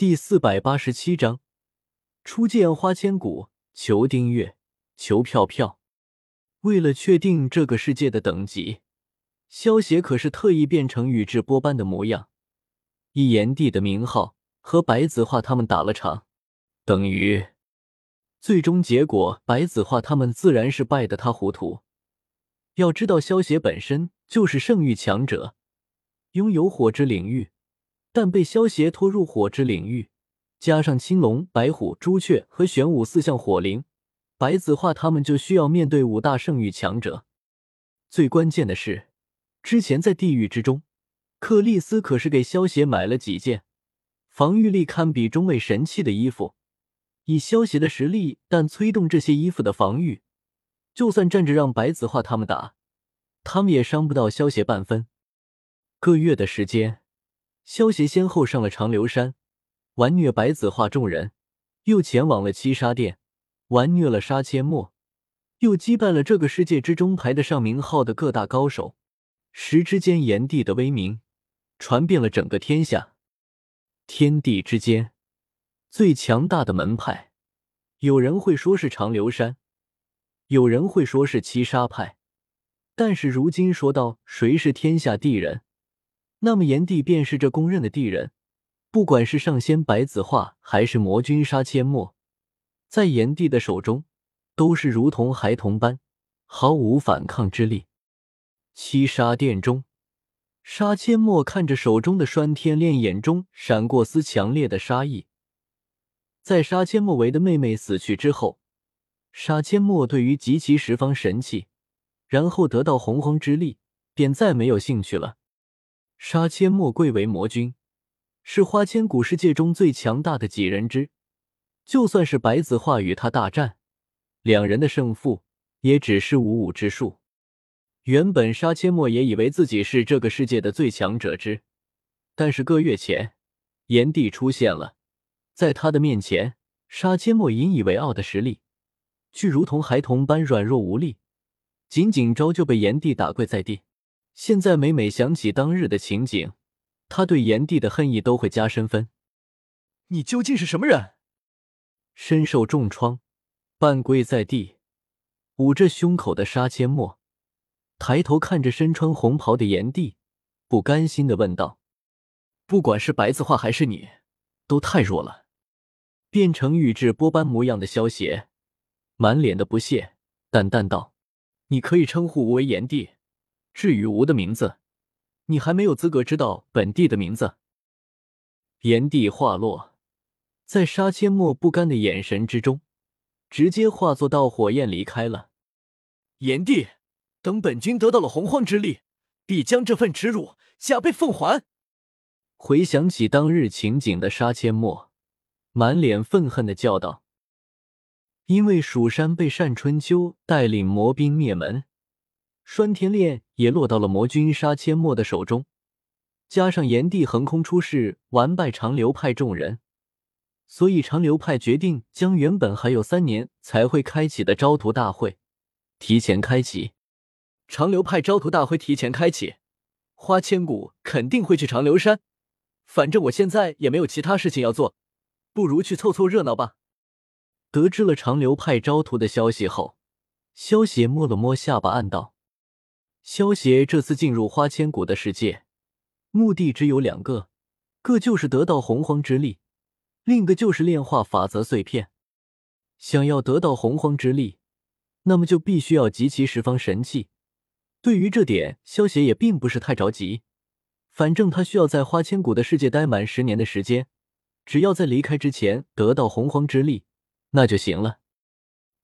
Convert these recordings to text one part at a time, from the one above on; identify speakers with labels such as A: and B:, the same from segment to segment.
A: 第四百八十七章，初见花千骨，求订阅，求票票。为了确定这个世界的等级，萧协可是特意变成宇智波斑的模样，以炎帝的名号和白子画他们打了场，等于最终结果，白子画他们自然是败得他糊涂。要知道，萧协本身就是圣域强者，拥有火之领域，但被萧协拖入火之领域，加上青龙、白虎、朱雀和玄武四象火灵。白子画他们就需要面对五大圣域强者。最关键的是，之前在地狱之中，克里斯可是给萧协买了几件防御力堪比中位神器的衣服。以萧协的实力，但催动这些衣服的防御，就算站着让白子画他们打，他们也伤不到萧协半分。个月的时间，萧协先后上了长留山，玩虐白子画众人，又前往了七杀殿。玩虐了杀阡陌，又击败了这个世界之中排得上名号的各大高手，时之间炎帝的威名传遍了整个天下。天地之间最强大的门派，有人会说是长留山，有人会说是七杀派，但是如今说到谁是天下第一人，那么炎帝便是这公认的帝人。不管是上仙白子画，还是魔君杀阡陌。在炎帝的手中，都是如同孩童般，毫无反抗之力。七杀殿中，杀阡陌看着手中的拴天链，眼中闪过丝强烈的杀意。在杀阡陌为的妹妹死去之后，杀阡陌对于集齐十方神器，然后得到洪荒之力，便再没有兴趣了。杀阡陌贵为魔君，是花千骨世界中最强大的几人之。就算是白子画与他大战，两人的胜负也只是五五之数。原本杀阡陌也以为自己是这个世界的最强者之，但是个月前炎帝出现了，在他的面前，杀阡陌引以为傲的实力，却如同孩童般软弱无力，仅仅招就被炎帝打跪在地。现在每每想起当日的情景，他对炎帝的恨意都会加深分。
B: 你究竟是什么人？
A: 身受重创，半跪在地，捂着胸口的杀阡陌，抬头看着身穿红袍的炎帝，不甘心的问道：“
B: 不管是白子画还是你，都太弱了。”
A: 变成宇智波斑模样的萧邪，满脸的不屑，淡淡道：“你可以称呼我为炎帝，至于吾的名字，你还没有资格知道本帝的名字。”炎帝话落。在杀阡陌不甘的眼神之中，直接化作道火焰离开了。
B: 炎帝，等本君得到了洪荒之力，必将这份耻辱加倍奉还。
A: 回想起当日情景的杀阡陌，满脸愤恨的叫道：“因为蜀山被单春秋带领魔兵灭门，栓天链也落到了魔君杀阡陌的手中，加上炎帝横空出世，完败长流派众人。”所以，长流派决定将原本还有三年才会开启的招徒大会提前开启。
B: 长留派招徒大会提前开启，花千骨肯定会去长留山。反正我现在也没有其他事情要做，不如去凑凑热闹吧。
A: 得知了长留派招徒的消息后，萧邪摸了摸下巴，暗道：萧邪这次进入花千骨的世界，目的只有两个，个就是得到洪荒之力。另一个就是炼化法则碎片，想要得到洪荒之力，那么就必须要集齐十方神器。对于这点，萧协也并不是太着急，反正他需要在花千骨的世界待满十年的时间，只要在离开之前得到洪荒之力，那就行了。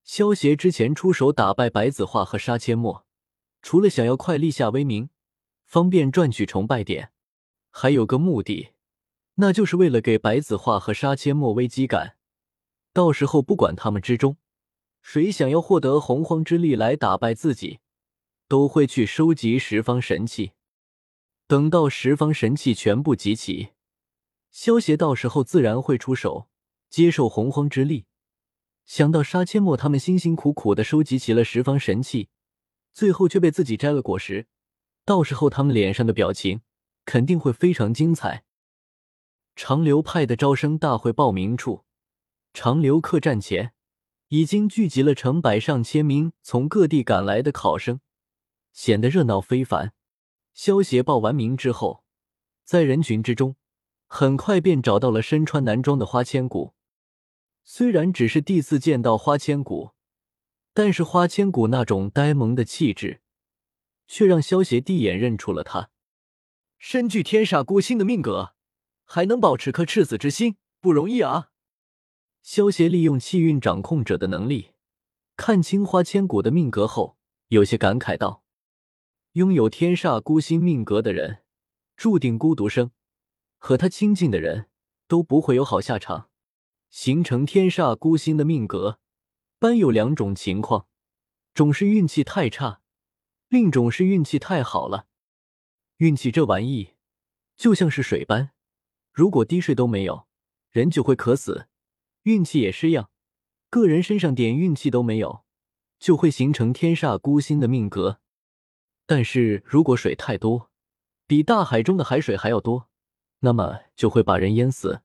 A: 萧协之前出手打败白子画和杀阡陌，除了想要快立下威名，方便赚取崇拜点，还有个目的。那就是为了给白子画和杀阡陌危机感，到时候不管他们之中谁想要获得洪荒之力来打败自己，都会去收集十方神器。等到十方神器全部集齐，萧协到时候自然会出手接受洪荒之力。想到杀阡陌他们辛辛苦苦的收集齐了十方神器，最后却被自己摘了果实，到时候他们脸上的表情肯定会非常精彩。长留派的招生大会报名处，长留客栈前已经聚集了成百上千名从各地赶来的考生，显得热闹非凡。萧协报完名之后，在人群之中，很快便找到了身穿男装的花千骨。虽然只是第一次见到花千骨，但是花千骨那种呆萌的气质，却让萧协第一眼认出了他。
B: 身具天煞孤星的命格。还能保持颗赤子之心，不容易啊！
A: 萧协利用气运掌控者的能力，看清花千骨的命格后，有些感慨道：“拥有天煞孤星命格的人，注定孤独生。和他亲近的人都不会有好下场。形成天煞孤星的命格，般有两种情况：种是运气太差，另种是运气太好了。运气这玩意，就像是水般。”如果滴水都没有，人就会渴死。运气也是样，个人身上点运气都没有，就会形成天煞孤星的命格。但是如果水太多，比大海中的海水还要多，那么就会把人淹死。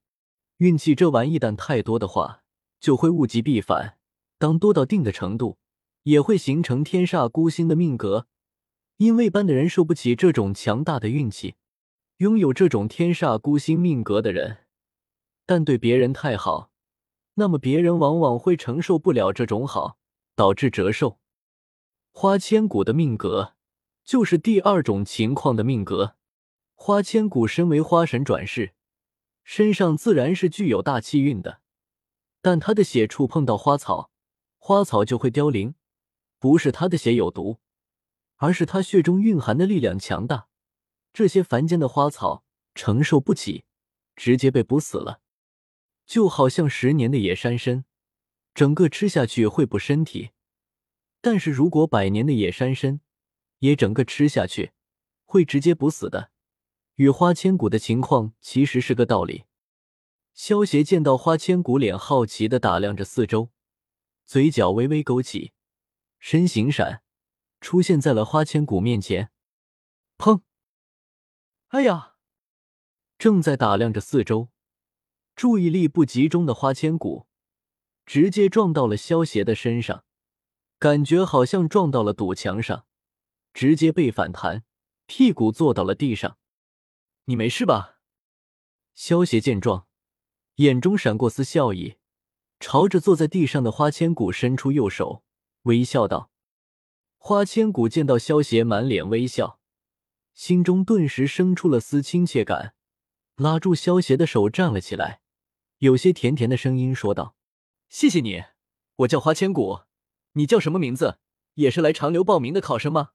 A: 运气这玩意，但太多的话，就会物极必反。当多到定的程度，也会形成天煞孤星的命格，因为般的人受不起这种强大的运气。拥有这种天煞孤星命格的人，但对别人太好，那么别人往往会承受不了这种好，导致折寿。花千骨的命格就是第二种情况的命格。花千骨身为花神转世，身上自然是具有大气运的，但他的血触碰到花草，花草就会凋零。不是他的血有毒，而是他血中蕴含的力量强大。这些凡间的花草承受不起，直接被捕死了，就好像十年的野山参，整个吃下去会补身体；但是如果百年的野山参也整个吃下去，会直接补死的。与花千骨的情况其实是个道理。萧协见到花千骨，脸好奇的打量着四周，嘴角微微勾起，身形闪，出现在了花千骨面前。砰！
B: 哎呀！
A: 正在打量着四周，注意力不集中的花千骨，直接撞到了萧邪的身上，感觉好像撞到了堵墙上，直接被反弹，屁股坐到了地上。
B: 你没事吧？
A: 萧邪见状，眼中闪过丝笑意，朝着坐在地上的花千骨伸出右手，微笑道：“花千骨见到萧邪满脸微笑。”心中顿时生出了丝亲切感，拉住萧邪的手站了起来，有些甜甜的声音说道：“
B: 谢谢你，我叫花千骨，你叫什么名字？也是来长留报名的考生吗？”